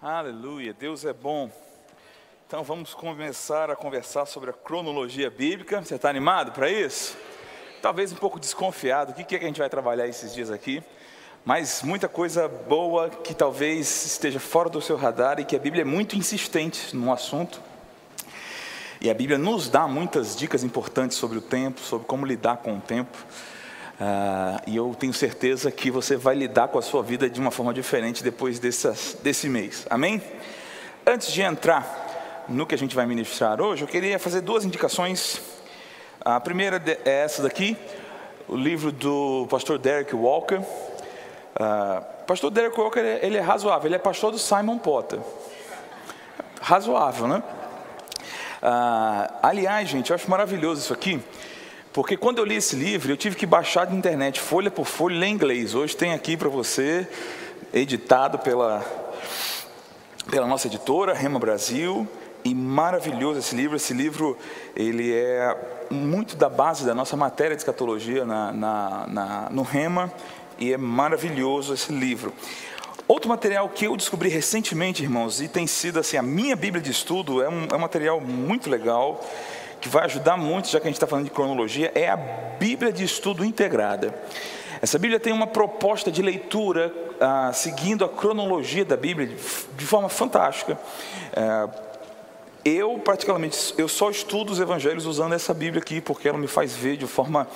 Aleluia, Deus é bom. Então vamos começar a conversar sobre a cronologia bíblica. Você está animado para isso? Talvez um pouco desconfiado. O que é que a gente vai trabalhar esses dias aqui? Mas muita coisa boa que talvez esteja fora do seu radar e que a Bíblia é muito insistente no assunto. E a Bíblia nos dá muitas dicas importantes sobre o tempo, sobre como lidar com o tempo. Uh, e eu tenho certeza que você vai lidar com a sua vida de uma forma diferente depois dessas, desse mês. Amém? Antes de entrar no que a gente vai ministrar hoje, eu queria fazer duas indicações. A primeira é essa daqui, o livro do pastor Derek Walker. Uh, pastor Derek Walker ele é razoável, ele é pastor do Simon Potter. Razoável, né? Uh, aliás, gente, eu acho maravilhoso isso aqui. Porque quando eu li esse livro, eu tive que baixar de internet, folha por folha, em inglês. Hoje tem aqui para você, editado pela, pela nossa editora, Rema Brasil. E maravilhoso esse livro. Esse livro, ele é muito da base da nossa matéria de escatologia na, na, na, no Rema. E é maravilhoso esse livro. Outro material que eu descobri recentemente, irmãos, e tem sido assim, a minha Bíblia de estudo, é um, é um material muito legal que vai ajudar muito, já que a gente está falando de cronologia, é a Bíblia de Estudo Integrada. Essa Bíblia tem uma proposta de leitura ah, seguindo a cronologia da Bíblia de, forma fantástica. É, eu, particularmente, eu só estudo os evangelhos usando essa Bíblia aqui, porque ela me faz ver de forma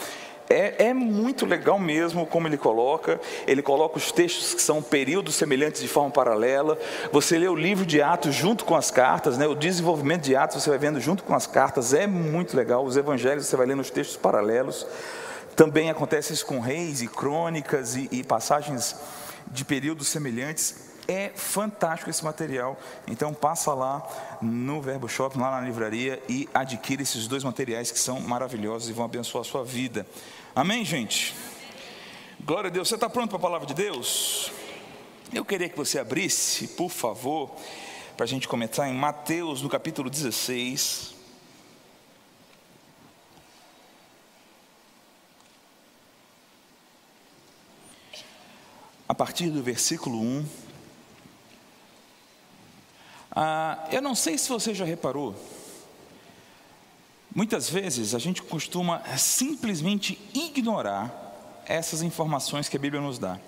é, é, muito legal mesmo como ele coloca. Ele coloca os textos que são períodos semelhantes de forma paralela. Você lê o livro de Atos junto com as cartas, né? o desenvolvimento de Atos você vai vendo junto com as cartas. É muito legal. Os evangelhos você vai lendo os textos paralelos. Também acontece isso com reis e crônicas e, e passagens de períodos semelhantes. É fantástico esse material. Então passa lá no Verbo Shop, lá na livraria e adquire esses dois materiais que são maravilhosos e vão abençoar a sua vida. Amém, gente? Glória a Deus. Você está pronto para a palavra de Deus? Eu queria que você abrisse, por favor, para a gente começar em Mateus, no capítulo 16. A partir do versículo 1. Ah, eu não sei se você já reparou, Muitas vezes a gente costuma simplesmente ignorar essas informações que a Bíblia nos dá.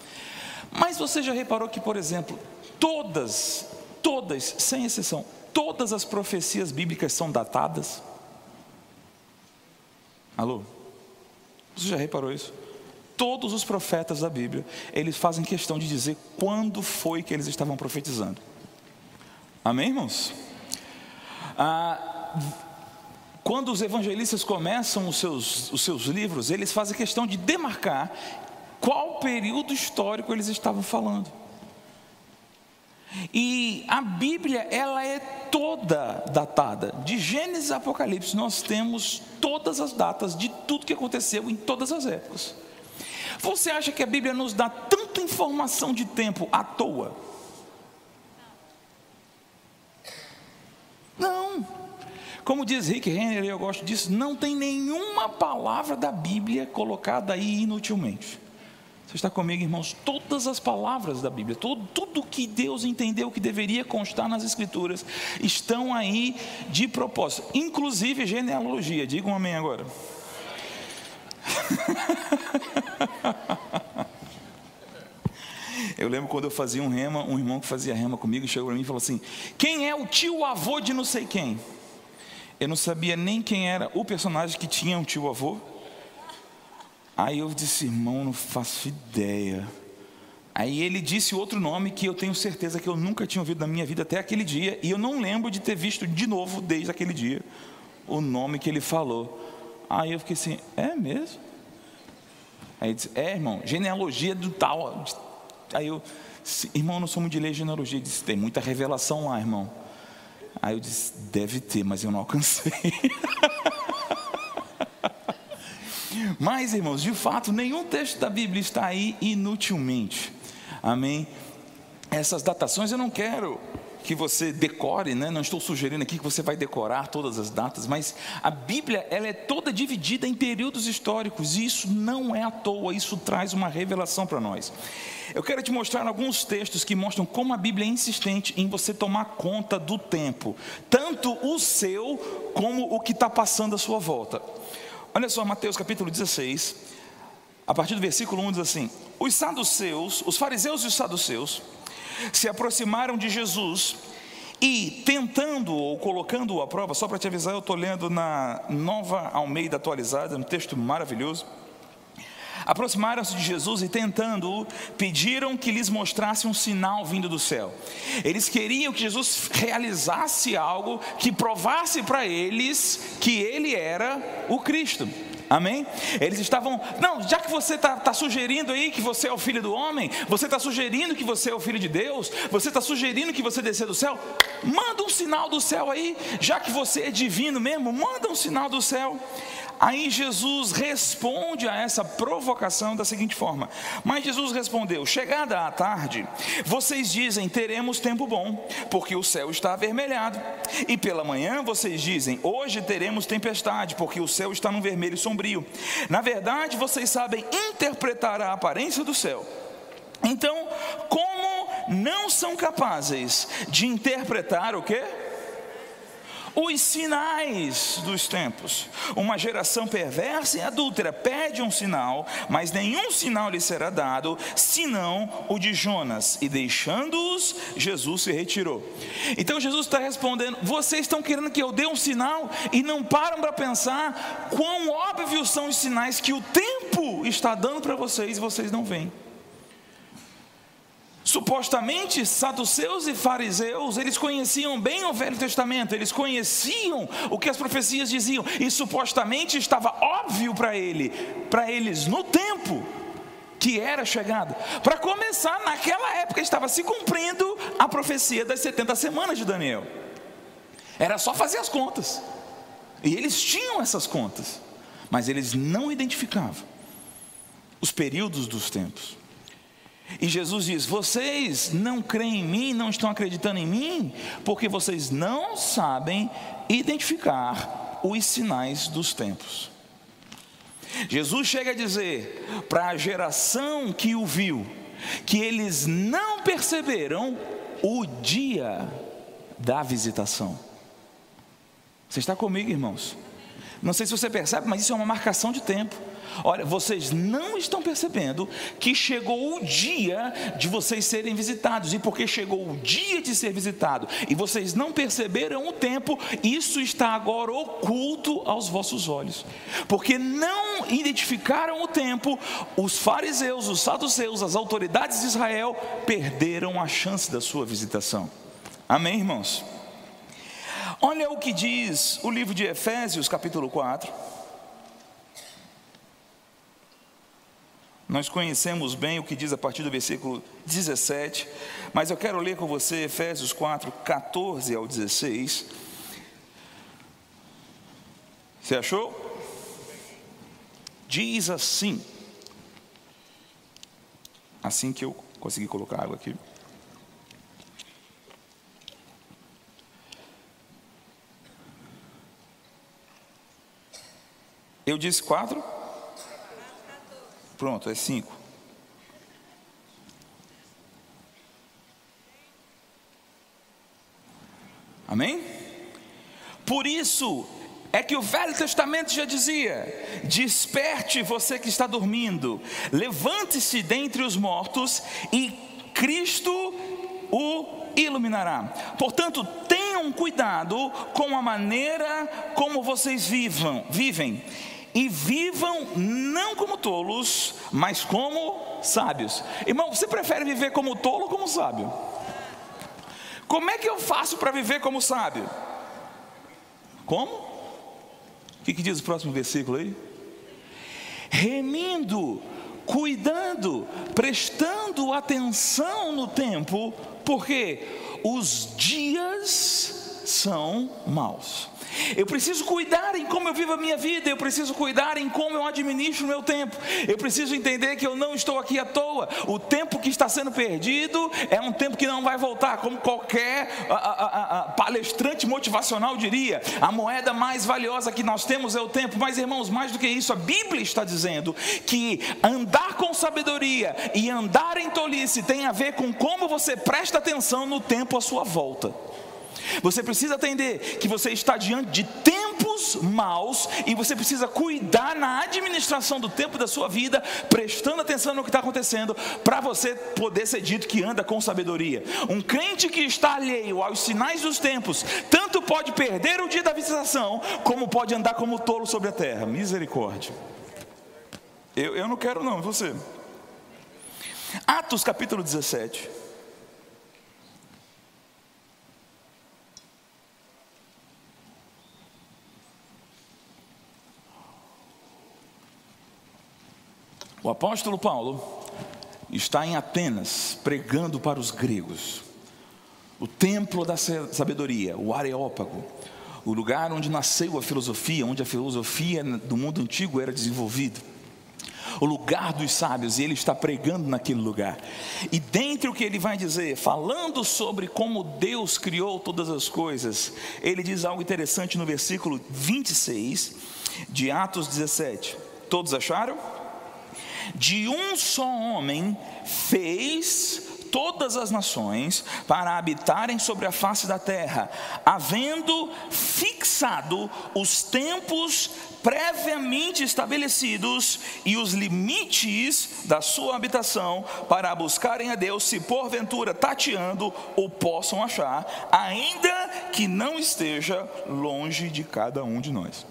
Mas você já reparou que, por exemplo, todas, todas, sem exceção, todas as profecias bíblicas são datadas? Alô? Você já reparou isso? Todos os profetas da Bíblia, eles fazem questão de dizer quando foi que eles estavam profetizando. Amém, irmãos? Ah, quando os evangelistas começam os seus, os seus livros, eles fazem questão de demarcar qual período histórico eles estavam falando. E a Bíblia, ela é toda datada. De Gênesis a Apocalipse, nós temos todas as datas de tudo que aconteceu em todas as épocas. Você acha que a Bíblia nos dá tanta informação de tempo à toa? Não. Como diz Rick Renner, eu gosto disso, não tem nenhuma palavra da Bíblia colocada aí inutilmente. Você está comigo, irmãos? Todas as palavras da Bíblia, tudo, tudo que Deus entendeu que deveria constar nas Escrituras, estão aí de propósito, inclusive genealogia. Diga um amém agora. Eu lembro quando eu fazia um rema, um irmão que fazia rema comigo chegou para mim e falou assim: Quem é o tio avô de não sei quem? Eu não sabia nem quem era o personagem que tinha um tio avô. Aí eu disse, irmão, não faço ideia. Aí ele disse outro nome que eu tenho certeza que eu nunca tinha ouvido na minha vida até aquele dia, e eu não lembro de ter visto de novo desde aquele dia o nome que ele falou. Aí eu fiquei assim, é mesmo? Aí ele disse, é irmão, genealogia do tal. Aí eu, irmão, não sou muito de ler genealogia. Ele disse, tem muita revelação lá, irmão. Aí eu disse: deve ter, mas eu não alcancei. mas, irmãos, de fato, nenhum texto da Bíblia está aí inutilmente. Amém? Essas datações eu não quero que você decore, né? não estou sugerindo aqui que você vai decorar todas as datas, mas a Bíblia ela é toda dividida em períodos históricos e isso não é à toa, isso traz uma revelação para nós. Eu quero te mostrar alguns textos que mostram como a Bíblia é insistente em você tomar conta do tempo, tanto o seu como o que está passando à sua volta. Olha só, Mateus capítulo 16, a partir do versículo 1 diz assim: Os saduceus, os fariseus e os saduceus, se aproximaram de Jesus e tentando ou colocando-o à prova, só para te avisar, eu estou lendo na nova Almeida atualizada, um texto maravilhoso. Aproximaram-se de Jesus e, tentando-o, pediram que lhes mostrasse um sinal vindo do céu. Eles queriam que Jesus realizasse algo que provasse para eles que ele era o Cristo. Amém? Eles estavam, não, já que você está tá sugerindo aí que você é o filho do homem, você está sugerindo que você é o filho de Deus, você está sugerindo que você descer do céu, manda um sinal do céu aí, já que você é divino mesmo, manda um sinal do céu. Aí Jesus responde a essa provocação da seguinte forma: Mas Jesus respondeu: Chegada a tarde, vocês dizem teremos tempo bom, porque o céu está avermelhado. E pela manhã vocês dizem: Hoje teremos tempestade, porque o céu está no vermelho sombrio. Na verdade, vocês sabem interpretar a aparência do céu. Então, como não são capazes de interpretar o que? Os sinais dos tempos. Uma geração perversa e adúltera pede um sinal, mas nenhum sinal lhe será dado, senão o de Jonas. E deixando-os, Jesus se retirou. Então Jesus está respondendo: vocês estão querendo que eu dê um sinal e não param para pensar quão óbvios são os sinais que o tempo está dando para vocês e vocês não veem. Supostamente, saduceus e fariseus, eles conheciam bem o Velho Testamento, eles conheciam o que as profecias diziam, e supostamente estava óbvio para ele, para eles no tempo que era chegado. Para começar, naquela época estava se cumprindo a profecia das 70 semanas de Daniel. Era só fazer as contas. E eles tinham essas contas, mas eles não identificavam os períodos dos tempos. E Jesus diz: Vocês não creem em mim, não estão acreditando em mim, porque vocês não sabem identificar os sinais dos tempos. Jesus chega a dizer para a geração que o viu, que eles não perceberam o dia da visitação. Você está comigo, irmãos? Não sei se você percebe, mas isso é uma marcação de tempo. Olha, vocês não estão percebendo que chegou o dia de vocês serem visitados, e porque chegou o dia de ser visitado, e vocês não perceberam o tempo, isso está agora oculto aos vossos olhos, porque não identificaram o tempo, os fariseus, os saduceus, as autoridades de Israel perderam a chance da sua visitação. Amém, irmãos? Olha o que diz o livro de Efésios, capítulo 4. Nós conhecemos bem o que diz a partir do versículo 17, mas eu quero ler com você Efésios 4, 14 ao 16. Você achou? Diz assim. Assim que eu consegui colocar água aqui. Eu disse quatro? Pronto, é cinco. Amém? Por isso é que o Velho Testamento já dizia: desperte você que está dormindo, levante-se dentre os mortos e Cristo o iluminará. Portanto, tenham cuidado com a maneira como vocês vivam, vivem e vivam não como tolos, mas como sábios. Irmão, você prefere viver como tolo ou como sábio? Como é que eu faço para viver como sábio? Como? O que, que diz o próximo versículo aí? Remindo, cuidando, prestando atenção no tempo, porque os dias são maus. Eu preciso cuidar em como eu vivo a minha vida, eu preciso cuidar em como eu administro o meu tempo. Eu preciso entender que eu não estou aqui à toa. O tempo que está sendo perdido é um tempo que não vai voltar, como qualquer a, a, a, palestrante motivacional diria. A moeda mais valiosa que nós temos é o tempo. Mas, irmãos, mais do que isso, a Bíblia está dizendo que andar com sabedoria e andar em tolice tem a ver com como você presta atenção no tempo à sua volta. Você precisa entender que você está diante de tempos maus e você precisa cuidar na administração do tempo da sua vida, prestando atenção no que está acontecendo, para você poder ser dito que anda com sabedoria. Um crente que está alheio aos sinais dos tempos, tanto pode perder o dia da visitação, como pode andar como tolo sobre a terra. Misericórdia. Eu, eu não quero, não, você. Atos capítulo 17. O apóstolo Paulo está em Atenas pregando para os gregos. O templo da sabedoria, o Areópago, o lugar onde nasceu a filosofia, onde a filosofia do mundo antigo era desenvolvida. O lugar dos sábios, e ele está pregando naquele lugar. E dentre o que ele vai dizer, falando sobre como Deus criou todas as coisas, ele diz algo interessante no versículo 26 de Atos 17. Todos acharam? De um só homem fez todas as nações para habitarem sobre a face da terra, havendo fixado os tempos previamente estabelecidos e os limites da sua habitação para buscarem a Deus, se porventura tateando o possam achar, ainda que não esteja longe de cada um de nós.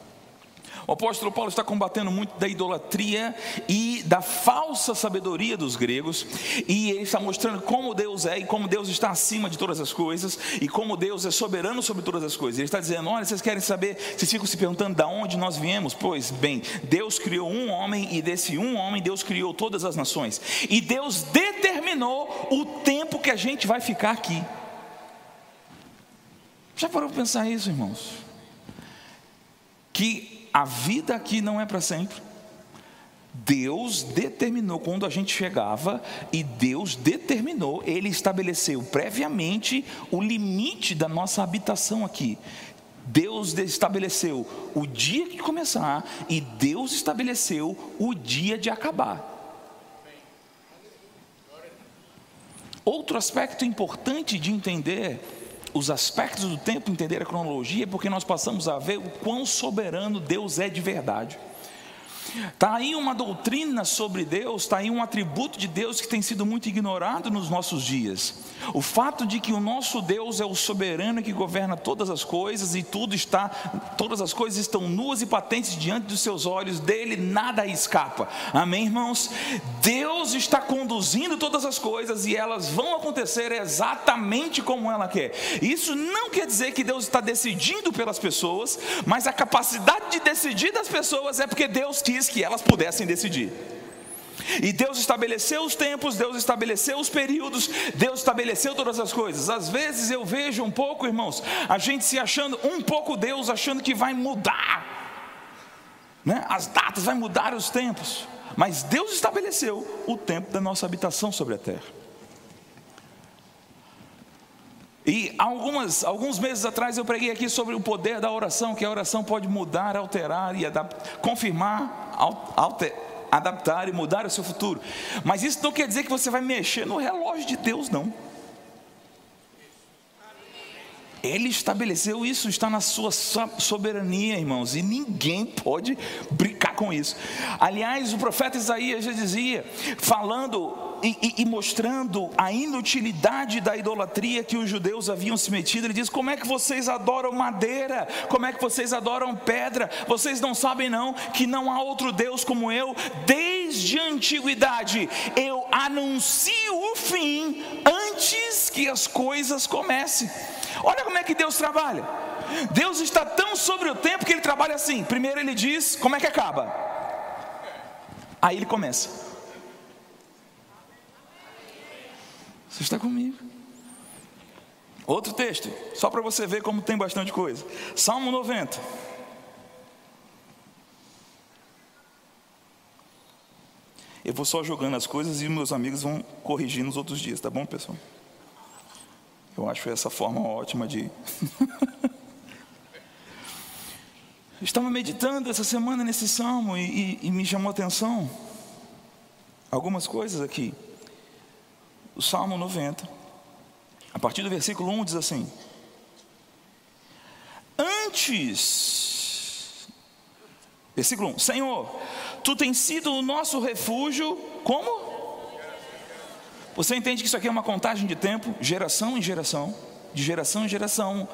O apóstolo Paulo está combatendo muito da idolatria e da falsa sabedoria dos gregos, e ele está mostrando como Deus é e como Deus está acima de todas as coisas e como Deus é soberano sobre todas as coisas. Ele está dizendo: olha, vocês querem saber, vocês ficam se perguntando de onde nós viemos? Pois bem, Deus criou um homem e desse um homem Deus criou todas as nações, e Deus determinou o tempo que a gente vai ficar aqui. Já parou para pensar isso, irmãos? Que a vida aqui não é para sempre. Deus determinou quando a gente chegava e Deus determinou, Ele estabeleceu previamente o limite da nossa habitação aqui. Deus estabeleceu o dia que começar e Deus estabeleceu o dia de acabar. Outro aspecto importante de entender os aspectos do tempo, entender a cronologia, porque nós passamos a ver o quão soberano Deus é de verdade. Está aí uma doutrina sobre Deus, está aí um atributo de Deus que tem sido muito ignorado nos nossos dias. O fato de que o nosso Deus é o soberano que governa todas as coisas e tudo está, todas as coisas estão nuas e patentes diante dos seus olhos, dele nada escapa. Amém, irmãos? Deus está conduzindo todas as coisas e elas vão acontecer exatamente como ela quer. Isso não quer dizer que Deus está decidindo pelas pessoas, mas a capacidade de decidir das pessoas é porque Deus quis quis que elas pudessem decidir. E Deus estabeleceu os tempos, Deus estabeleceu os períodos, Deus estabeleceu todas as coisas. Às vezes eu vejo um pouco, irmãos, a gente se achando um pouco Deus, achando que vai mudar, né? as datas, vai mudar os tempos. Mas Deus estabeleceu o tempo da nossa habitação sobre a terra. E algumas, alguns meses atrás eu preguei aqui sobre o poder da oração, que a oração pode mudar, alterar e confirmar, alter, adaptar e mudar o seu futuro. Mas isso não quer dizer que você vai mexer no relógio de Deus, não. Ele estabeleceu isso, está na sua soberania, irmãos, e ninguém pode brincar com isso. Aliás, o profeta Isaías já dizia, falando e, e, e, mostrando a inutilidade da idolatria que os judeus haviam se metido, ele diz: Como é que vocês adoram madeira? Como é que vocês adoram pedra? Vocês não sabem, não, que não há outro Deus como eu, desde a antiguidade eu anuncio o fim antes que as coisas comecem. Olha como é que Deus trabalha. Deus está tão sobre o tempo que ele trabalha assim. Primeiro ele diz como é que acaba. Aí ele começa. Você está comigo? Outro texto, só para você ver como tem bastante coisa. Salmo 90. Eu vou só jogando as coisas e meus amigos vão corrigir nos outros dias, tá bom, pessoal? Eu acho essa forma ótima de. Estava meditando essa semana nesse salmo e, e, e me chamou a atenção algumas coisas aqui. O Salmo 90, a partir do versículo 1 diz assim: Antes, versículo 1: Senhor, tu tens sido o nosso refúgio, como? Você entende que isso aqui é uma contagem de tempo, geração em geração, de geração em geração,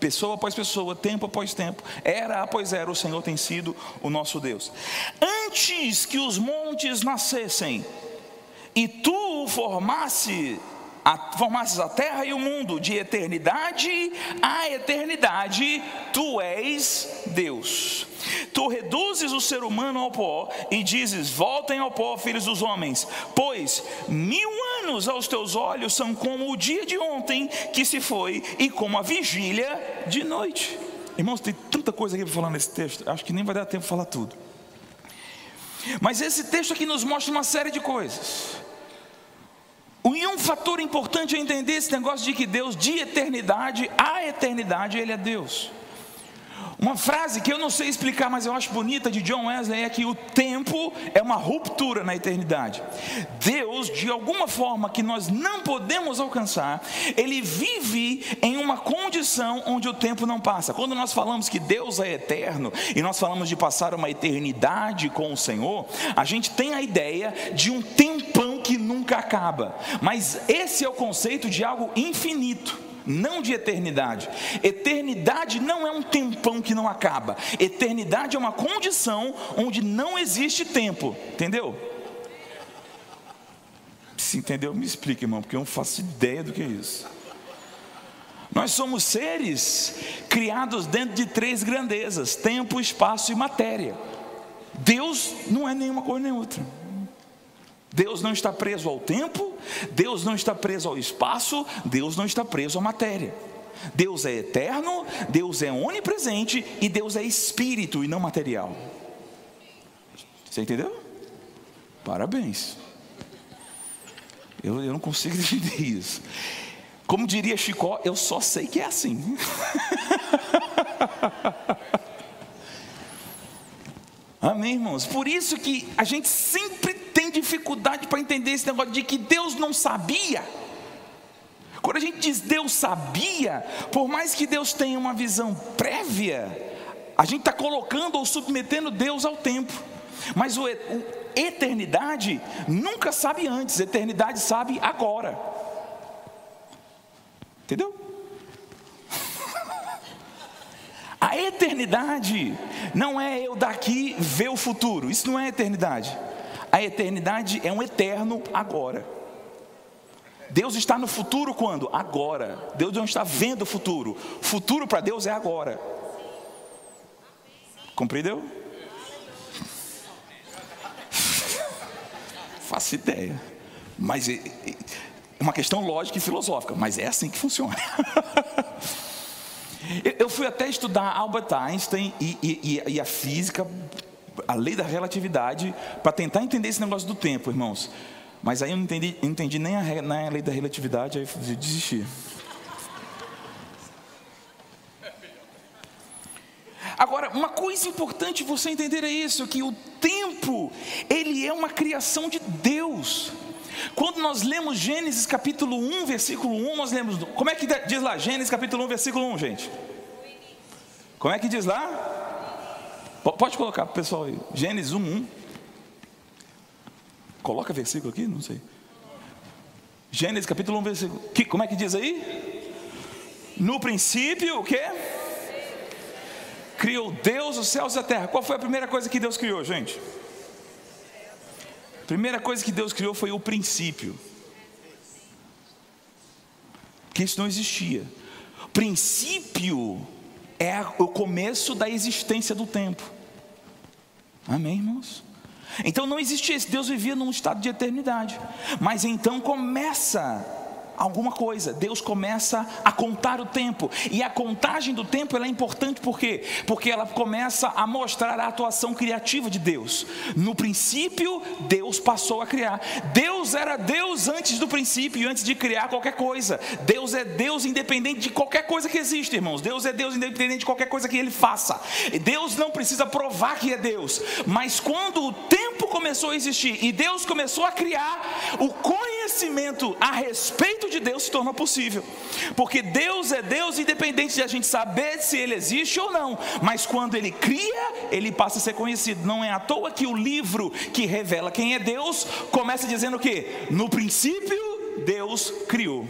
pessoa após pessoa, tempo após tempo, era após era, o Senhor tem sido o nosso Deus. Antes que os montes nascessem e tu formasse a, formasses a terra e o mundo, de eternidade a eternidade, tu és Deus. Tu reduzes o ser humano ao pó e dizes: Voltem ao pó, filhos dos homens, pois mil anos aos teus olhos são como o dia de ontem que se foi e como a vigília de noite. Irmãos, tem tanta coisa aqui para falar nesse texto, acho que nem vai dar tempo de falar tudo. Mas esse texto aqui nos mostra uma série de coisas. E um fator importante é entender esse negócio de que Deus, de eternidade a eternidade, Ele é Deus. Uma frase que eu não sei explicar, mas eu acho bonita de John Wesley é que o tempo é uma ruptura na eternidade. Deus, de alguma forma que nós não podemos alcançar, ele vive em uma condição onde o tempo não passa. Quando nós falamos que Deus é eterno e nós falamos de passar uma eternidade com o Senhor, a gente tem a ideia de um tempão que nunca acaba. Mas esse é o conceito de algo infinito não de eternidade. Eternidade não é um tempão que não acaba. Eternidade é uma condição onde não existe tempo. Entendeu? Se entendeu, me explica, irmão, porque eu não faço ideia do que é isso. Nós somos seres criados dentro de três grandezas: tempo, espaço e matéria. Deus não é nenhuma coisa nem outra. Deus não está preso ao tempo, Deus não está preso ao espaço, Deus não está preso à matéria. Deus é eterno, Deus é onipresente e Deus é espírito e não material. Você entendeu? Parabéns. Eu, eu não consigo entender isso. Como diria Chicó, eu só sei que é assim. Amém, irmãos? Por isso que a gente sempre dificuldade para entender esse negócio de que Deus não sabia. Quando a gente diz Deus sabia, por mais que Deus tenha uma visão prévia, a gente está colocando ou submetendo Deus ao tempo. Mas o, o eternidade nunca sabe antes, eternidade sabe agora. Entendeu? A eternidade não é eu daqui ver o futuro, isso não é eternidade. A eternidade é um eterno agora. Deus está no futuro quando? Agora. Deus não está vendo o futuro. Futuro para Deus é agora. Compreendeu? Faço ideia. Mas é, uma questão lógica e filosófica, mas é assim que funciona. Eu fui até estudar Albert Einstein e, e, e a física, a lei da relatividade, para tentar entender esse negócio do tempo, irmãos. Mas aí eu não entendi, entendi nem, a, nem a lei da relatividade, aí eu desisti. Agora, uma coisa importante você entender é isso, que o tempo, ele é uma criação de Deus. Quando nós lemos Gênesis capítulo 1, versículo 1, nós lemos. Como é que diz lá? Gênesis capítulo 1, versículo 1, gente. Como é que diz lá? Pode colocar para o pessoal aí. Gênesis 1, 1. Coloca versículo aqui? Não sei. Gênesis capítulo 1, versículo. Que, como é que diz aí? No princípio, o que? Criou Deus os céus e a terra. Qual foi a primeira coisa que Deus criou, gente? Primeira coisa que Deus criou foi o princípio. Que isso não existia. Princípio é o começo da existência do tempo. Amém, irmãos? Então não existia esse Deus vivia num estado de eternidade. Mas então começa alguma coisa. Deus começa a contar o tempo. E a contagem do tempo é importante por quê? Porque ela começa a mostrar a atuação criativa de Deus. No princípio, Deus passou a criar. Deus era Deus antes do princípio antes de criar qualquer coisa. Deus é Deus independente de qualquer coisa que existe, irmãos. Deus é Deus independente de qualquer coisa que ele faça. Deus não precisa provar que é Deus. Mas quando o tempo começou a existir e Deus começou a criar, o conhecimento a respeito de Deus se tornou possível. Porque Deus é Deus independente de a gente saber se ele existe ou não. Mas quando ele cria, ele passa a ser conhecido. Não é à toa que o livro que revela quem é Deus começa dizendo o quê? No princípio, Deus criou.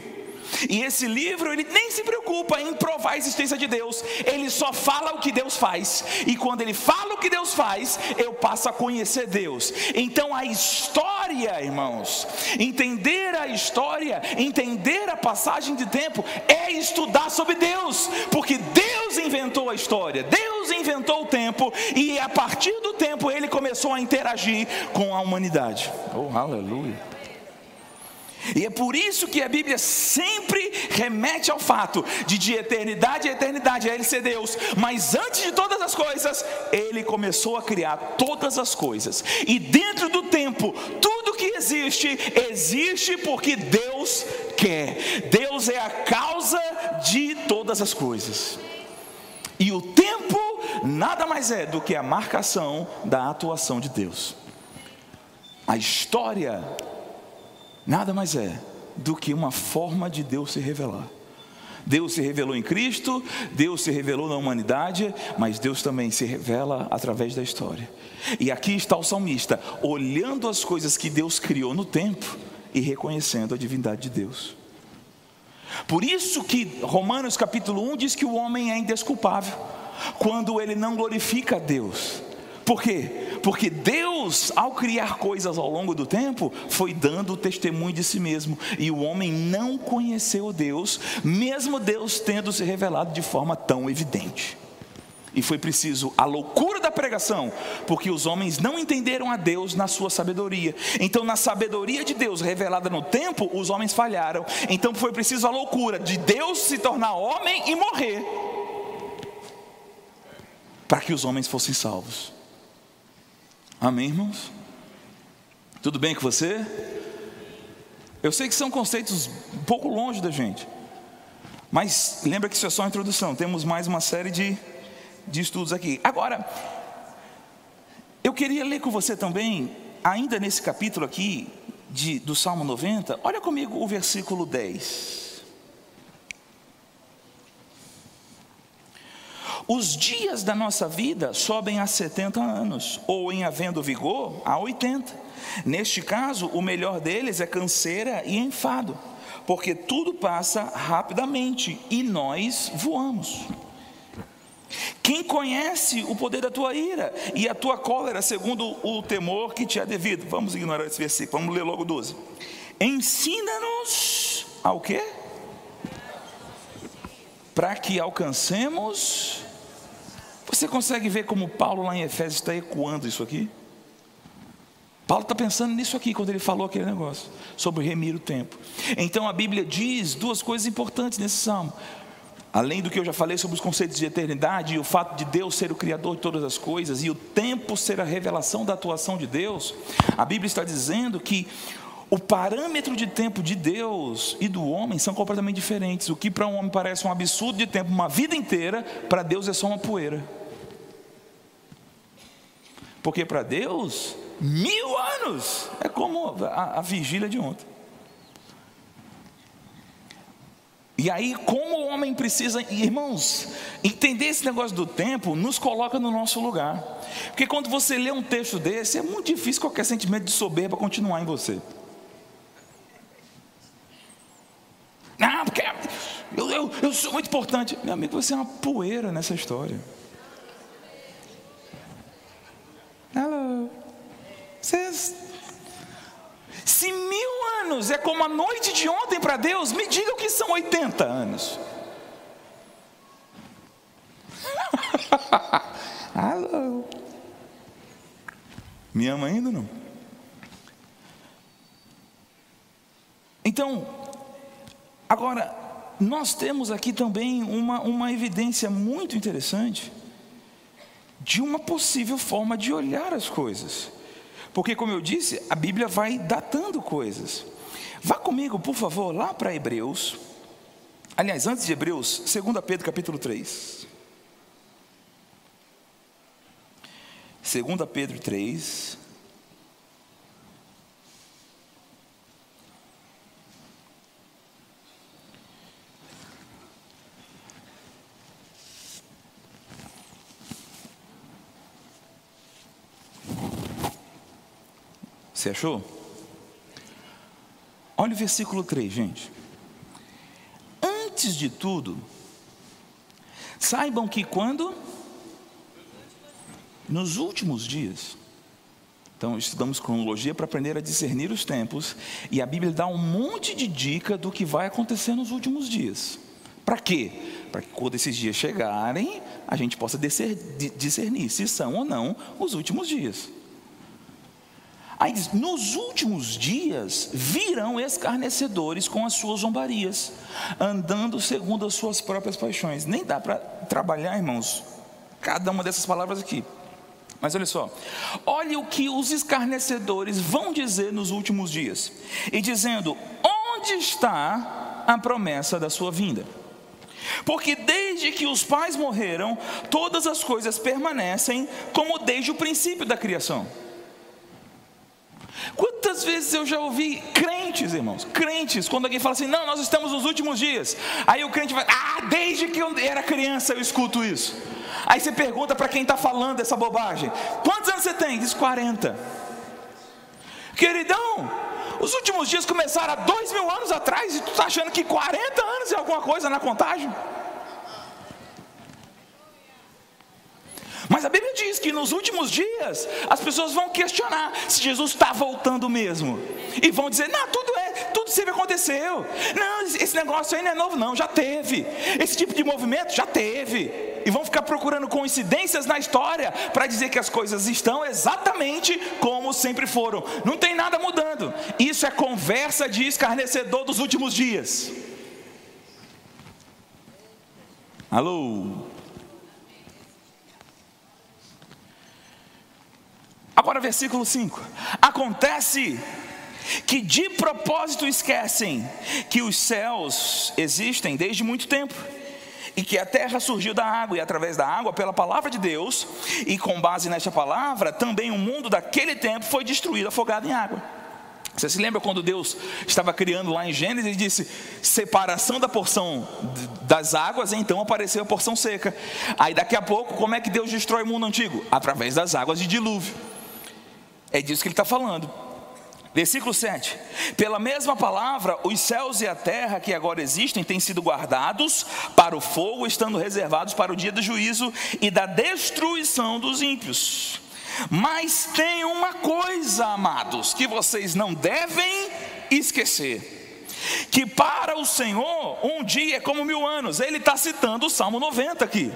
E esse livro, ele nem se preocupa em provar a existência de Deus, ele só fala o que Deus faz. E quando ele fala o que Deus faz, eu passo a conhecer Deus. Então a história, irmãos, entender a história, entender a passagem de tempo, é estudar sobre Deus, porque Deus inventou a história, Deus inventou o tempo, e a partir do tempo ele começou a interagir com a humanidade. Oh, aleluia! E é por isso que a Bíblia sempre remete ao fato de de eternidade a eternidade a Ele ser Deus, mas antes de todas as coisas, Ele começou a criar todas as coisas, e dentro do tempo, tudo que existe, existe porque Deus quer, Deus é a causa de todas as coisas, e o tempo nada mais é do que a marcação da atuação de Deus. A história nada mais é do que uma forma de Deus se revelar. Deus se revelou em Cristo, Deus se revelou na humanidade, mas Deus também se revela através da história. E aqui está o salmista, olhando as coisas que Deus criou no tempo e reconhecendo a divindade de Deus. Por isso que Romanos capítulo 1 diz que o homem é indesculpável, quando ele não glorifica a Deus. Por quê? Porque Deus, ao criar coisas ao longo do tempo, foi dando o testemunho de si mesmo. E o homem não conheceu Deus, mesmo Deus tendo se revelado de forma tão evidente. E foi preciso a loucura da pregação, porque os homens não entenderam a Deus na sua sabedoria. Então, na sabedoria de Deus revelada no tempo, os homens falharam. Então, foi preciso a loucura de Deus se tornar homem e morrer, para que os homens fossem salvos. Amém, irmãos? Tudo bem com você? Eu sei que são conceitos um pouco longe da gente, mas lembra que isso é só a introdução, temos mais uma série de, de estudos aqui. Agora, eu queria ler com você também, ainda nesse capítulo aqui, de, do Salmo 90, olha comigo o versículo 10. Os dias da nossa vida sobem a 70 anos, ou em havendo vigor, a 80. Neste caso, o melhor deles é canseira e enfado, porque tudo passa rapidamente e nós voamos. Quem conhece o poder da tua ira e a tua cólera, segundo o temor que te é devido? Vamos ignorar esse versículo, vamos ler logo 12. Ensina-nos ao quê? Para que alcancemos você consegue ver como Paulo lá em Efésios está ecoando isso aqui? Paulo está pensando nisso aqui quando ele falou aquele negócio sobre remir o tempo. Então a Bíblia diz duas coisas importantes nesse salmo. Além do que eu já falei sobre os conceitos de eternidade e o fato de Deus ser o Criador de todas as coisas e o tempo ser a revelação da atuação de Deus, a Bíblia está dizendo que o parâmetro de tempo de Deus e do homem são completamente diferentes. O que para um homem parece um absurdo de tempo, uma vida inteira, para Deus é só uma poeira. Porque para Deus, mil anos é como a, a vigília de ontem. E aí, como o homem precisa, irmãos, entender esse negócio do tempo nos coloca no nosso lugar. Porque quando você lê um texto desse, é muito difícil qualquer sentimento de soberba continuar em você. Ah, porque eu, eu, eu sou muito importante. Meu amigo, você é uma poeira nessa história. Hello. Vocês. Se mil anos é como a noite de ontem para Deus, me diga o que são 80 anos. Hello. Me ama ainda não? Então, Agora, nós temos aqui também uma, uma evidência muito interessante de uma possível forma de olhar as coisas. Porque, como eu disse, a Bíblia vai datando coisas. Vá comigo, por favor, lá para Hebreus. Aliás, antes de Hebreus, 2 Pedro capítulo 3. 2 Pedro 3. Você achou? Olha o versículo 3, gente. Antes de tudo, saibam que quando? Nos últimos dias. Então, estudamos cronologia para aprender a discernir os tempos, e a Bíblia dá um monte de dica do que vai acontecer nos últimos dias. Para quê? Para que quando esses dias chegarem, a gente possa discernir se são ou não os últimos dias. Aí diz: nos últimos dias virão escarnecedores com as suas zombarias, andando segundo as suas próprias paixões. Nem dá para trabalhar, irmãos, cada uma dessas palavras aqui. Mas olha só, olhe o que os escarnecedores vão dizer nos últimos dias, e dizendo: onde está a promessa da sua vinda? Porque desde que os pais morreram, todas as coisas permanecem como desde o princípio da criação. Quantas vezes eu já ouvi crentes, irmãos, crentes, quando alguém fala assim, não, nós estamos nos últimos dias. Aí o crente vai, ah, desde que eu era criança eu escuto isso. Aí você pergunta para quem está falando essa bobagem: quantos anos você tem? Diz 40. Queridão, os últimos dias começaram há dois mil anos atrás e tu está achando que 40 anos é alguma coisa na contagem? Mas a Bíblia diz que nos últimos dias as pessoas vão questionar se Jesus está voltando mesmo. E vão dizer: não, tudo é, tudo sempre aconteceu. Não, esse negócio aí não é novo, não, já teve. Esse tipo de movimento já teve. E vão ficar procurando coincidências na história para dizer que as coisas estão exatamente como sempre foram. Não tem nada mudando. Isso é conversa de escarnecedor dos últimos dias. Alô? Agora, versículo 5: Acontece que de propósito esquecem que os céus existem desde muito tempo e que a terra surgiu da água e através da água pela palavra de Deus, e com base nesta palavra, também o mundo daquele tempo foi destruído, afogado em água. Você se lembra quando Deus estava criando lá em Gênesis e disse: separação da porção das águas, então apareceu a porção seca. Aí daqui a pouco, como é que Deus destrói o mundo antigo? Através das águas de dilúvio. É disso que ele está falando. Versículo 7: Pela mesma palavra, os céus e a terra que agora existem têm sido guardados para o fogo, estando reservados para o dia do juízo e da destruição dos ímpios. Mas tem uma coisa, amados, que vocês não devem esquecer: que para o Senhor um dia é como mil anos. Ele está citando o Salmo 90 aqui.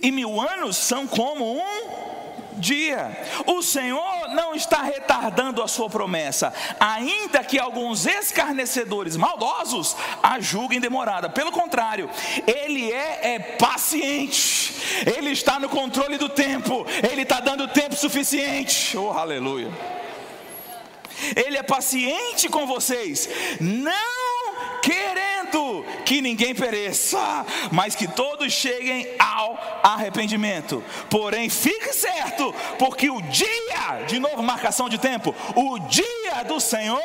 E mil anos são como um dia. O Senhor não está retardando a sua promessa, ainda que alguns escarnecedores maldosos a julguem demorada. Pelo contrário, Ele é, é paciente, Ele está no controle do tempo, Ele está dando tempo suficiente. Oh, aleluia! Ele é paciente com vocês, não querendo que ninguém pereça, mas que todos cheguem ao arrependimento. Porém, fique certo, porque o dia, de novo, marcação de tempo, o dia do Senhor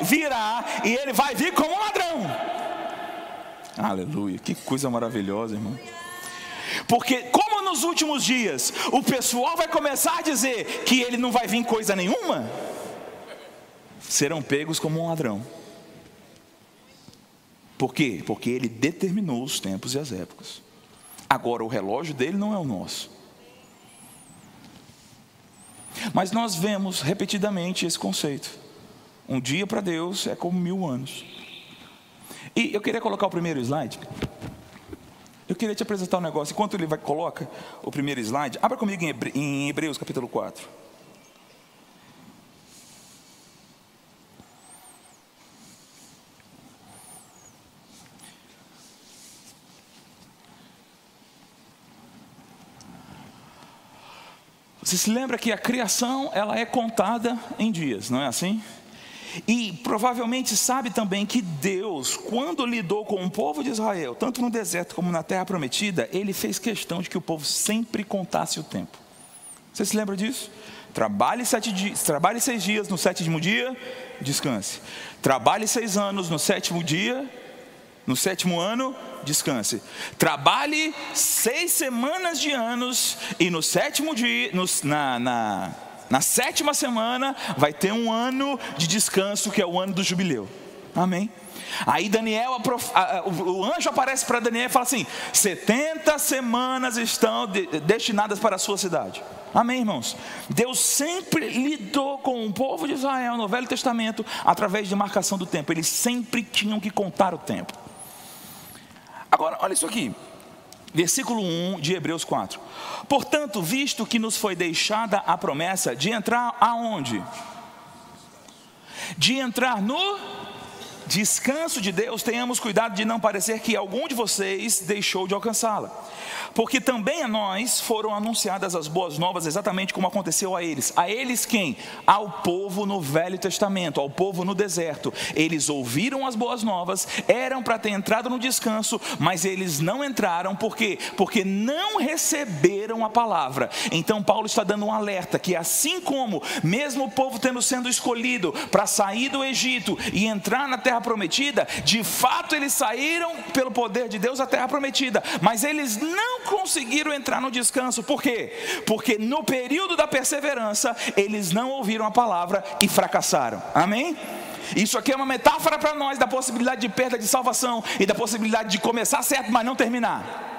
virá e ele vai vir como um ladrão. Aleluia, que coisa maravilhosa, irmão. Porque, como nos últimos dias, o pessoal vai começar a dizer que ele não vai vir coisa nenhuma, serão pegos como um ladrão. Por quê? Porque ele determinou os tempos e as épocas. Agora, o relógio dele não é o nosso. Mas nós vemos repetidamente esse conceito. Um dia para Deus é como mil anos. E eu queria colocar o primeiro slide. Eu queria te apresentar um negócio. Enquanto ele vai coloca o primeiro slide, abra comigo em Hebreus capítulo 4. Você se lembra que a criação ela é contada em dias, não é assim? E provavelmente sabe também que Deus, quando lidou com o povo de Israel, tanto no deserto como na terra prometida, ele fez questão de que o povo sempre contasse o tempo. Você se lembra disso? Trabalhe, sete dias, trabalhe seis dias no sétimo dia, descanse. Trabalhe seis anos no sétimo dia, no sétimo ano, descanse. Trabalhe seis semanas de anos e no sétimo dia, no, na, na, na sétima semana, vai ter um ano de descanso que é o ano do jubileu. Amém. Aí Daniel, o anjo aparece para Daniel e fala assim: 70 semanas estão destinadas para a sua cidade. Amém, irmãos? Deus sempre lidou com o povo de Israel no Velho Testamento através de marcação do tempo. Eles sempre tinham que contar o tempo. Agora, olha isso aqui. Versículo 1 de Hebreus 4. Portanto, visto que nos foi deixada a promessa de entrar aonde? De entrar no descanso de Deus, tenhamos cuidado de não parecer que algum de vocês deixou de alcançá-la porque também a nós foram anunciadas as boas novas, exatamente como aconteceu a eles. A eles quem? Ao povo no Velho Testamento, ao povo no deserto. Eles ouviram as boas novas, eram para ter entrado no descanso, mas eles não entraram, por quê? Porque não receberam a palavra. Então Paulo está dando um alerta que assim como, mesmo o povo tendo sendo escolhido para sair do Egito e entrar na terra prometida, de fato eles saíram pelo poder de Deus à terra prometida, mas eles não conseguiram entrar no descanso. Por quê? Porque no período da perseverança, eles não ouviram a palavra e fracassaram. Amém? Isso aqui é uma metáfora para nós da possibilidade de perda de salvação e da possibilidade de começar certo, mas não terminar.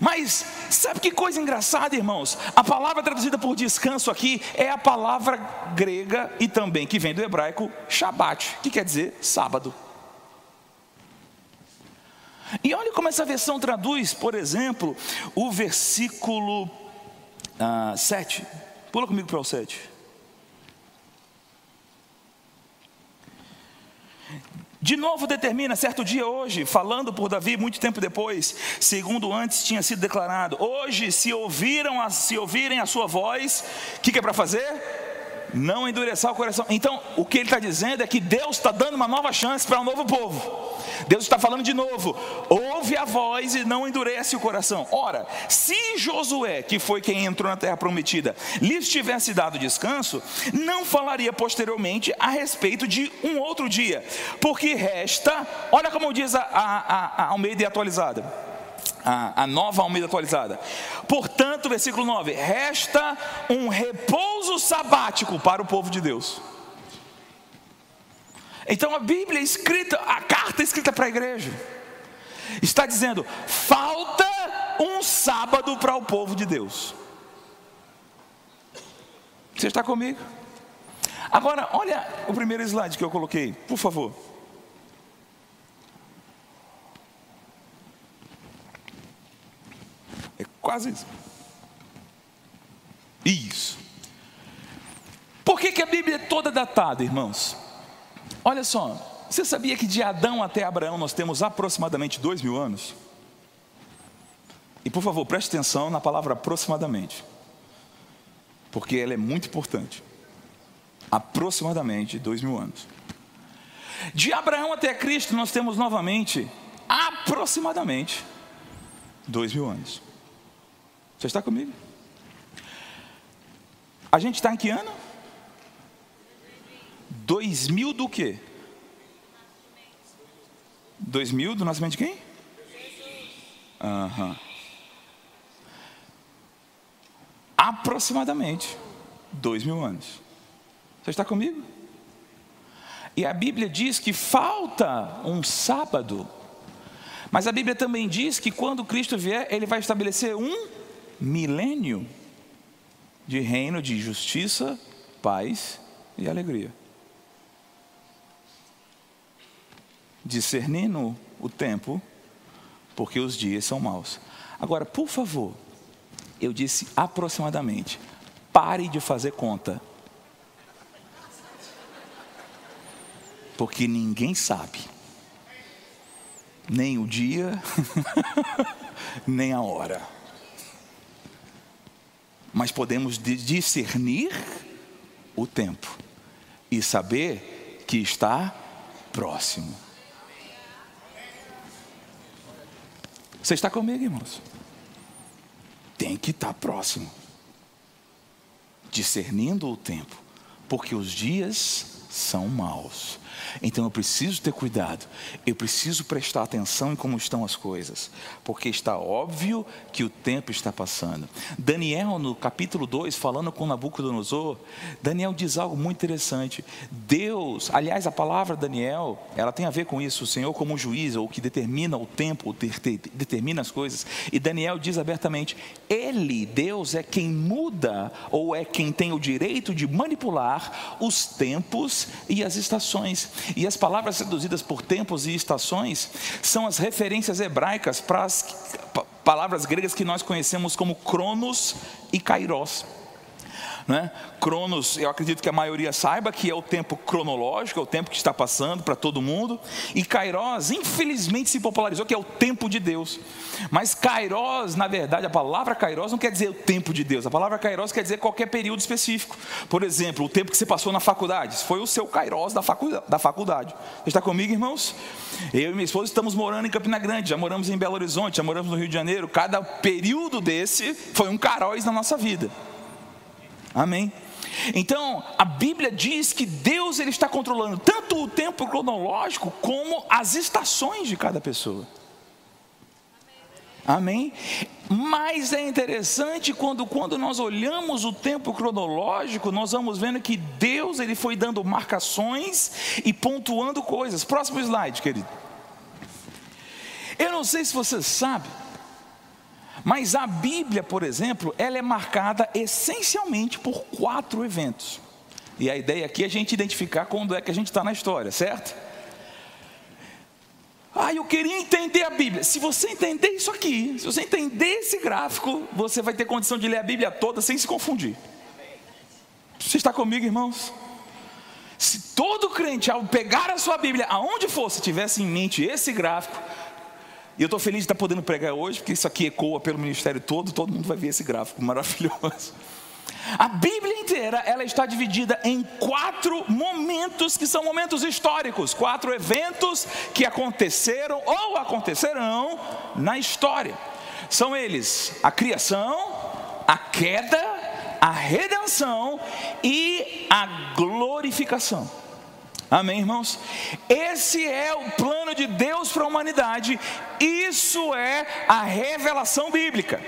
Mas sabe que coisa engraçada, irmãos? A palavra traduzida por descanso aqui é a palavra grega e também que vem do hebraico Shabat, que quer dizer sábado. E olha como essa versão traduz, por exemplo, o versículo ah, 7. Pula comigo para o 7. De novo determina, certo dia hoje, falando por Davi muito tempo depois, segundo antes tinha sido declarado, hoje se ouviram a, se ouvirem a sua voz, o que, que é para fazer? Não endurecer o coração. Então, o que ele está dizendo é que Deus está dando uma nova chance para um novo povo. Deus está falando de novo: ouve a voz e não endurece o coração. Ora, se Josué, que foi quem entrou na terra prometida, lhes tivesse dado descanso, não falaria posteriormente a respeito de um outro dia, porque resta, olha como diz a, a, a, a Almeida atualizada. A, a, nova Almeida atualizada. Portanto, versículo 9: resta um repouso sabático para o povo de Deus. Então a Bíblia escrita, a carta escrita para a igreja, está dizendo: falta um sábado para o povo de Deus. Você está comigo? Agora, olha o primeiro slide que eu coloquei, por favor. É quase isso. Isso. Por que, que a Bíblia é toda datada, irmãos? Olha só, você sabia que de Adão até Abraão nós temos aproximadamente dois mil anos? E por favor, preste atenção na palavra aproximadamente, porque ela é muito importante. Aproximadamente dois mil anos. De Abraão até Cristo nós temos novamente aproximadamente dois mil anos. Você está comigo? A gente está em que ano? Dois mil do quê? Dois mil do nascimento de quem? Uhum. Aproximadamente dois mil anos. Você está comigo? E a Bíblia diz que falta um sábado. Mas a Bíblia também diz que quando Cristo vier, Ele vai estabelecer um milênio de reino de justiça, paz e alegria. Discernindo o tempo, porque os dias são maus. Agora, por favor, eu disse aproximadamente, pare de fazer conta. Porque ninguém sabe, nem o dia, nem a hora. mas podemos discernir o tempo e saber que está próximo. Você está comigo, irmãos? Tem que estar próximo, discernindo o tempo, porque os dias são maus. Então eu preciso ter cuidado, eu preciso prestar atenção em como estão as coisas, porque está óbvio que o tempo está passando. Daniel, no capítulo 2, falando com Nabucodonosor, Daniel diz algo muito interessante. Deus, aliás, a palavra Daniel, ela tem a ver com isso, o Senhor como juiz, ou que determina o tempo, determina as coisas. E Daniel diz abertamente: Ele, Deus, é quem muda, ou é quem tem o direito de manipular os tempos e as estações. E as palavras traduzidas por tempos e estações são as referências hebraicas para as palavras gregas que nós conhecemos como cronos e kairos. Né? Cronos, eu acredito que a maioria saiba que é o tempo cronológico, é o tempo que está passando para todo mundo. E Kairos, infelizmente, se popularizou, que é o tempo de Deus. Mas Kairos, na verdade, a palavra Kairos não quer dizer o tempo de Deus. A palavra Kairos quer dizer qualquer período específico. Por exemplo, o tempo que você passou na faculdade. Foi o seu Kairos da faculdade. Você está comigo, irmãos? Eu e minha esposa estamos morando em Campina Grande, já moramos em Belo Horizonte, já moramos no Rio de Janeiro. Cada período desse foi um Kairos na nossa vida. Amém? Então, a Bíblia diz que Deus ele está controlando tanto o tempo cronológico como as estações de cada pessoa. Amém? Mas é interessante quando, quando nós olhamos o tempo cronológico, nós vamos vendo que Deus ele foi dando marcações e pontuando coisas. Próximo slide, querido. Eu não sei se você sabe, mas a Bíblia, por exemplo, ela é marcada essencialmente por quatro eventos. E a ideia aqui é a gente identificar quando é que a gente está na história, certo? Ah, eu queria entender a Bíblia. Se você entender isso aqui, se você entender esse gráfico, você vai ter condição de ler a Bíblia toda sem se confundir. Você está comigo, irmãos? Se todo crente, ao pegar a sua Bíblia, aonde fosse, tivesse em mente esse gráfico, e eu estou feliz de estar podendo pregar hoje, porque isso aqui ecoa pelo ministério todo, todo mundo vai ver esse gráfico maravilhoso. A Bíblia inteira, ela está dividida em quatro momentos que são momentos históricos, quatro eventos que aconteceram ou acontecerão na história. São eles: a criação, a queda, a redenção e a glorificação. Amém, irmãos? Esse é o plano de Deus para a humanidade, isso é a revelação bíblica.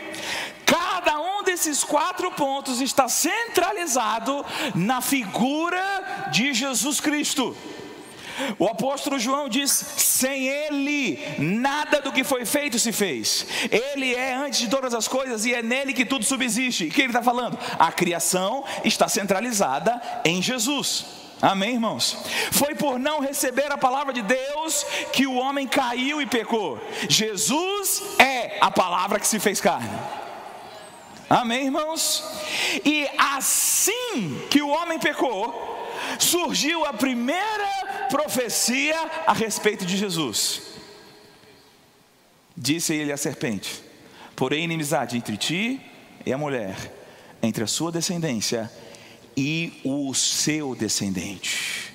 Cada um desses quatro pontos está centralizado na figura de Jesus Cristo. O apóstolo João diz: sem Ele, nada do que foi feito se fez. Ele é antes de todas as coisas e é nele que tudo subsiste. O que ele está falando? A criação está centralizada em Jesus. Amém, irmãos? Foi por não receber a palavra de Deus que o homem caiu e pecou. Jesus é a palavra que se fez carne. Amém, irmãos? E assim que o homem pecou, surgiu a primeira profecia a respeito de Jesus. Disse ele à serpente: Porém, inimizade entre ti e a mulher, entre a sua descendência e o seu descendente.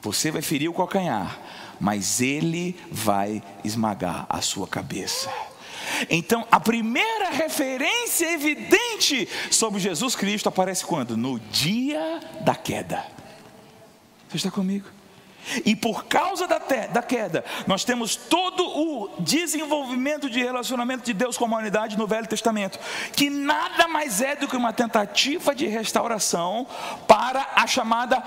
Você vai ferir o calcanhar, mas ele vai esmagar a sua cabeça. Então, a primeira referência evidente sobre Jesus Cristo aparece quando? No dia da queda. Você está comigo? E por causa da, da queda, nós temos todo o desenvolvimento de relacionamento de Deus com a humanidade no Velho Testamento, que nada mais é do que uma tentativa de restauração para a chamada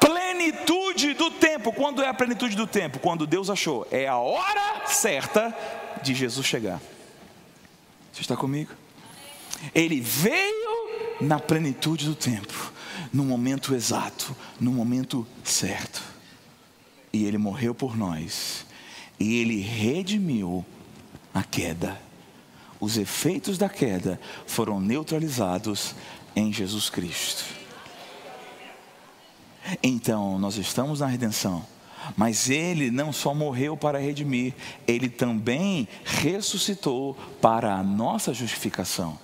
plenitude do tempo. Quando é a plenitude do tempo? Quando Deus achou, é a hora certa de Jesus chegar. Você está comigo? Ele veio na plenitude do tempo, no momento exato, no momento certo e ele morreu por nós, e ele redimiu a queda. Os efeitos da queda foram neutralizados em Jesus Cristo. Então, nós estamos na redenção, Mas ele não só morreu para redimir, ele também ressuscitou para a nossa justificação.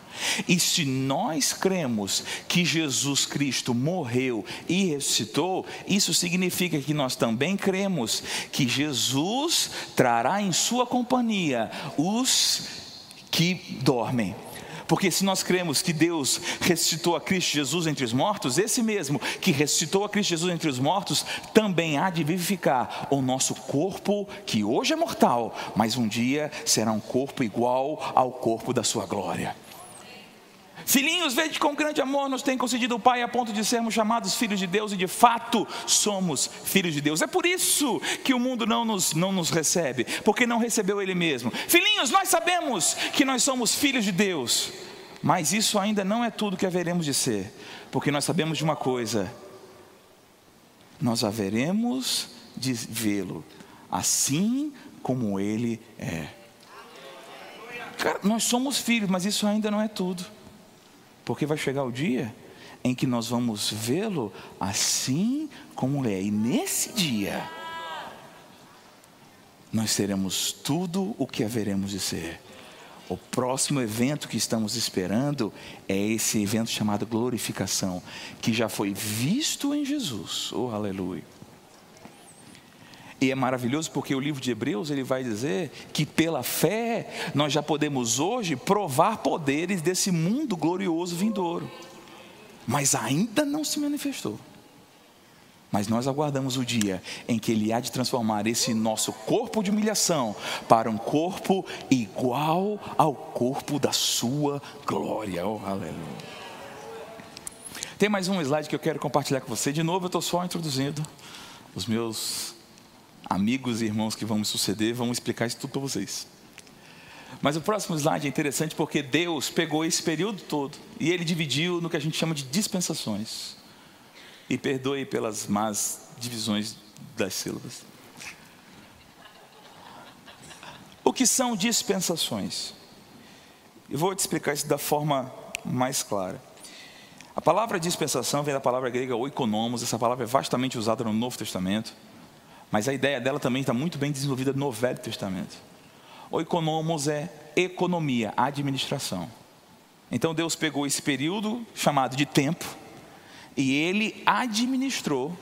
E se nós cremos que Jesus Cristo morreu e ressuscitou, isso significa que nós também cremos que Jesus trará em sua companhia os que dormem. Porque se nós cremos que Deus ressuscitou a Cristo Jesus entre os mortos, esse mesmo que ressuscitou a Cristo Jesus entre os mortos também há de vivificar o nosso corpo, que hoje é mortal, mas um dia será um corpo igual ao corpo da sua glória. Filhinhos, vede com grande amor nos tem concedido o Pai a ponto de sermos chamados filhos de Deus e de fato somos filhos de Deus. É por isso que o mundo não nos, não nos recebe, porque não recebeu Ele mesmo. Filhinhos, nós sabemos que nós somos filhos de Deus, mas isso ainda não é tudo que haveremos de ser, porque nós sabemos de uma coisa: nós haveremos de vê-lo assim como Ele é. Cara, nós somos filhos, mas isso ainda não é tudo. Porque vai chegar o dia em que nós vamos vê-lo assim como é. E nesse dia, nós seremos tudo o que haveremos de ser. O próximo evento que estamos esperando é esse evento chamado glorificação, que já foi visto em Jesus. Oh, aleluia. E é maravilhoso porque o livro de Hebreus ele vai dizer que pela fé nós já podemos hoje provar poderes desse mundo glorioso vindouro. Mas ainda não se manifestou. Mas nós aguardamos o dia em que Ele há de transformar esse nosso corpo de humilhação para um corpo igual ao corpo da Sua glória. Oh, aleluia. Tem mais um slide que eu quero compartilhar com você. De novo, eu estou só introduzindo os meus amigos e irmãos que vão me suceder vão explicar isso tudo para vocês. Mas o próximo slide é interessante porque Deus pegou esse período todo e ele dividiu no que a gente chama de dispensações. E perdoe pelas más divisões das sílabas. O que são dispensações? Eu vou te explicar isso da forma mais clara. A palavra dispensação vem da palavra grega oikonomos, essa palavra é vastamente usada no Novo Testamento. Mas a ideia dela também está muito bem desenvolvida no Velho Testamento. O economos é economia, administração. Então Deus pegou esse período chamado de tempo e ele administrou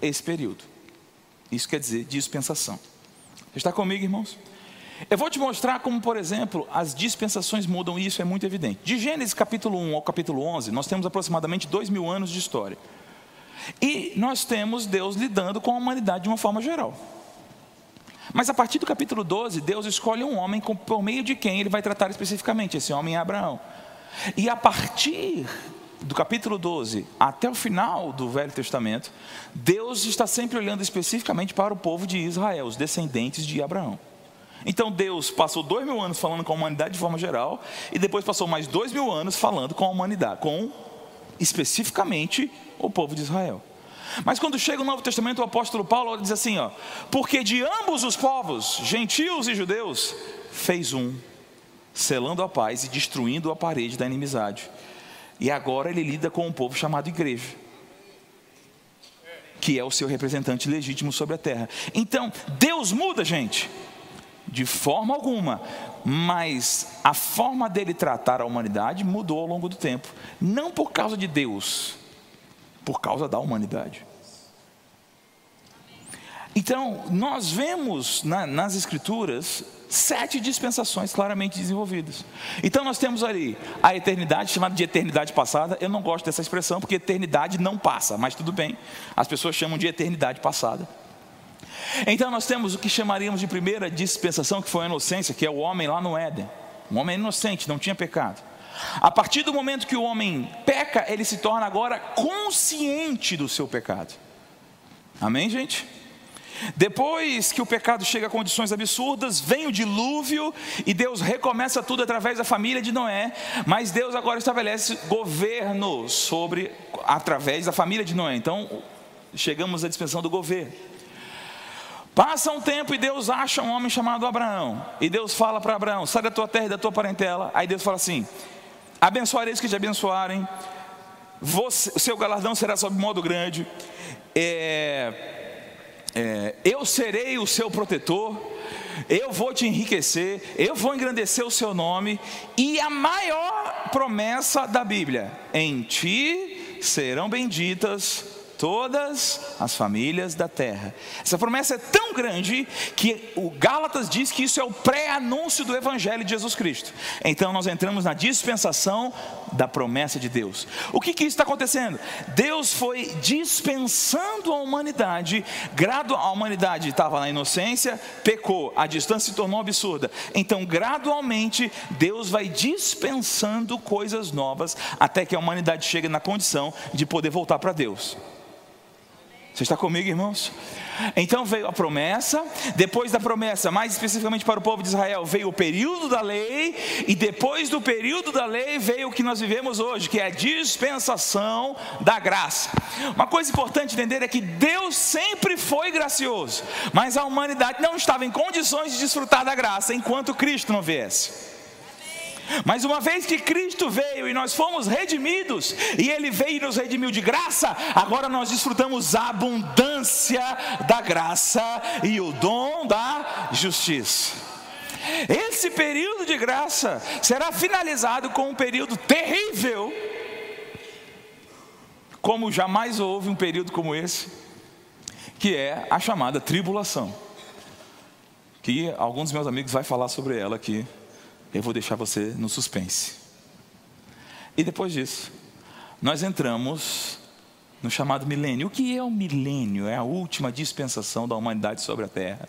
esse período. Isso quer dizer dispensação. Está comigo, irmãos? Eu vou te mostrar como, por exemplo, as dispensações mudam e isso é muito evidente. De Gênesis capítulo 1 ao capítulo 11, nós temos aproximadamente dois mil anos de história. E nós temos Deus lidando com a humanidade de uma forma geral. Mas a partir do capítulo 12, Deus escolhe um homem por meio de quem ele vai tratar especificamente. Esse homem é Abraão. E a partir do capítulo 12 até o final do Velho Testamento, Deus está sempre olhando especificamente para o povo de Israel, os descendentes de Abraão. Então Deus passou dois mil anos falando com a humanidade de forma geral, e depois passou mais dois mil anos falando com a humanidade, com especificamente o povo de Israel. Mas quando chega o Novo Testamento, o apóstolo Paulo diz assim: ó, porque de ambos os povos, gentios e judeus, fez um, selando a paz e destruindo a parede da inimizade. E agora ele lida com um povo chamado igreja, que é o seu representante legítimo sobre a terra. Então, Deus muda, gente, de forma alguma, mas a forma dele tratar a humanidade mudou ao longo do tempo, não por causa de Deus, por causa da humanidade. Então, nós vemos na, nas Escrituras sete dispensações claramente desenvolvidas. Então, nós temos ali a eternidade, chamada de eternidade passada. Eu não gosto dessa expressão porque eternidade não passa, mas tudo bem. As pessoas chamam de eternidade passada. Então, nós temos o que chamaríamos de primeira dispensação, que foi a inocência, que é o homem lá no Éden. Um homem inocente, não tinha pecado. A partir do momento que o homem peca, ele se torna agora consciente do seu pecado. Amém, gente? Depois que o pecado chega a condições absurdas, vem o dilúvio e Deus recomeça tudo através da família de Noé, mas Deus agora estabelece governo sobre através da família de Noé. Então, chegamos à dispensão do governo. Passa um tempo e Deus acha um homem chamado Abraão. E Deus fala para Abraão: sai da tua terra e da tua parentela. Aí Deus fala assim: abençoarei os que te abençoarem, você, o seu galardão será sob modo grande. É, é, eu serei o seu protetor, eu vou te enriquecer, eu vou engrandecer o seu nome, e a maior promessa da Bíblia: em ti serão benditas todas as famílias da terra. Essa promessa é tão grande que o Gálatas diz que isso é o pré-anúncio do Evangelho de Jesus Cristo. Então nós entramos na dispensação da promessa de Deus. O que, que está acontecendo? Deus foi dispensando a humanidade, gradu a humanidade estava na inocência, pecou, a distância se tornou absurda. Então, gradualmente, Deus vai dispensando coisas novas até que a humanidade chegue na condição de poder voltar para Deus. Você está comigo, irmãos? Então veio a promessa, depois da promessa, mais especificamente para o povo de Israel, veio o período da lei, e depois do período da lei veio o que nós vivemos hoje, que é a dispensação da graça. Uma coisa importante entender é que Deus sempre foi gracioso, mas a humanidade não estava em condições de desfrutar da graça enquanto Cristo não viesse. Mas uma vez que Cristo veio e nós fomos redimidos, e Ele veio e nos redimiu de graça, agora nós desfrutamos a abundância da graça e o dom da justiça. Esse período de graça será finalizado com um período terrível, como jamais houve um período como esse, que é a chamada tribulação. Que alguns dos meus amigos vai falar sobre ela aqui eu vou deixar você no suspense. E depois disso, nós entramos no chamado milênio. O que é o milênio? É a última dispensação da humanidade sobre a terra.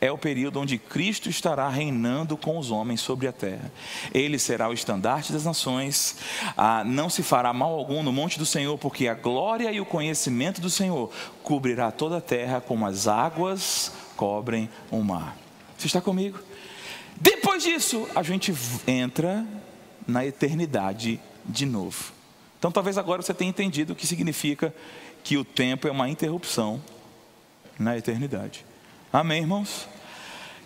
É o período onde Cristo estará reinando com os homens sobre a terra. Ele será o estandarte das nações. Ah, não se fará mal algum no monte do Senhor, porque a glória e o conhecimento do Senhor cobrirá toda a terra como as águas cobrem o mar. Você está comigo? Disso, a gente entra na eternidade de novo. Então, talvez agora você tenha entendido o que significa que o tempo é uma interrupção na eternidade. Amém, irmãos?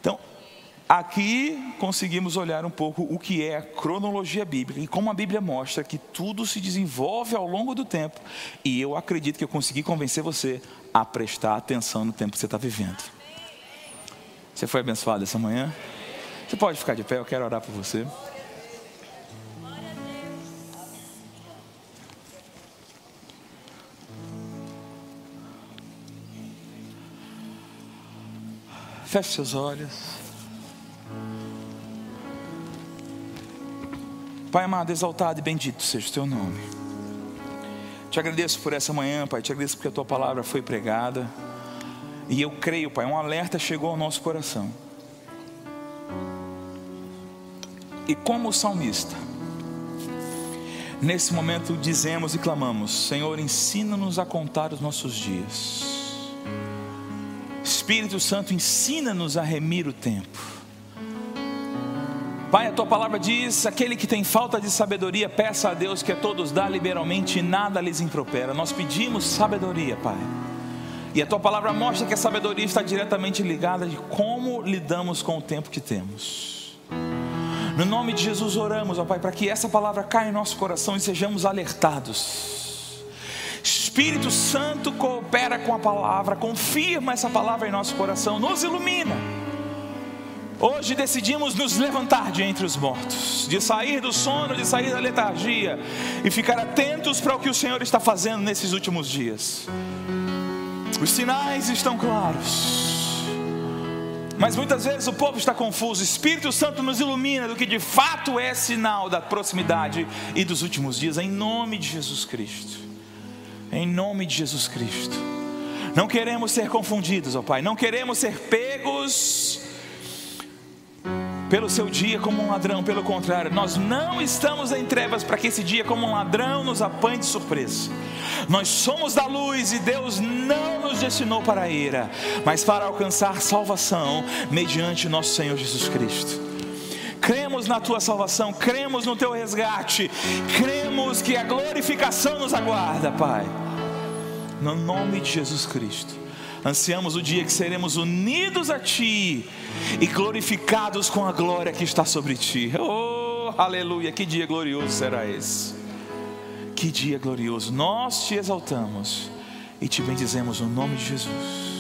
Então, aqui conseguimos olhar um pouco o que é a cronologia bíblica e como a Bíblia mostra que tudo se desenvolve ao longo do tempo. E eu acredito que eu consegui convencer você a prestar atenção no tempo que você está vivendo. Você foi abençoado essa manhã? Você pode ficar de pé, eu quero orar por você. Feche seus olhos. Pai amado, exaltado e bendito seja o teu nome. Te agradeço por essa manhã, Pai. Te agradeço porque a tua palavra foi pregada. E eu creio, Pai, um alerta chegou ao nosso coração E como salmista, nesse momento dizemos e clamamos: Senhor, ensina-nos a contar os nossos dias. Espírito Santo, ensina-nos a remir o tempo. Pai, a tua palavra diz: aquele que tem falta de sabedoria, peça a Deus que a todos dá liberalmente e nada lhes impropera. Nós pedimos sabedoria, Pai. E a tua palavra mostra que a sabedoria está diretamente ligada de como lidamos com o tempo que temos. No nome de Jesus oramos, ó Pai, para que essa palavra caia em nosso coração e sejamos alertados. Espírito Santo coopera com a palavra, confirma essa palavra em nosso coração, nos ilumina. Hoje decidimos nos levantar de entre os mortos, de sair do sono, de sair da letargia e ficar atentos para o que o Senhor está fazendo nesses últimos dias. Os sinais estão claros. Mas muitas vezes o povo está confuso. O Espírito Santo nos ilumina do que de fato é sinal da proximidade e dos últimos dias, em nome de Jesus Cristo. Em nome de Jesus Cristo. Não queremos ser confundidos, ó Pai. Não queremos ser pegos pelo seu dia como um ladrão, pelo contrário, nós não estamos em trevas para que esse dia, como um ladrão, nos apanhe de surpresa. Nós somos da luz e Deus não nos destinou para a ira, mas para alcançar salvação mediante nosso Senhor Jesus Cristo. Cremos na tua salvação, cremos no teu resgate, cremos que a glorificação nos aguarda, Pai. No nome de Jesus Cristo. Ansiamos o dia que seremos unidos a Ti e glorificados com a glória que está sobre Ti. Oh, aleluia! Que dia glorioso será esse! Que dia glorioso! Nós te exaltamos e te bendizemos no nome de Jesus.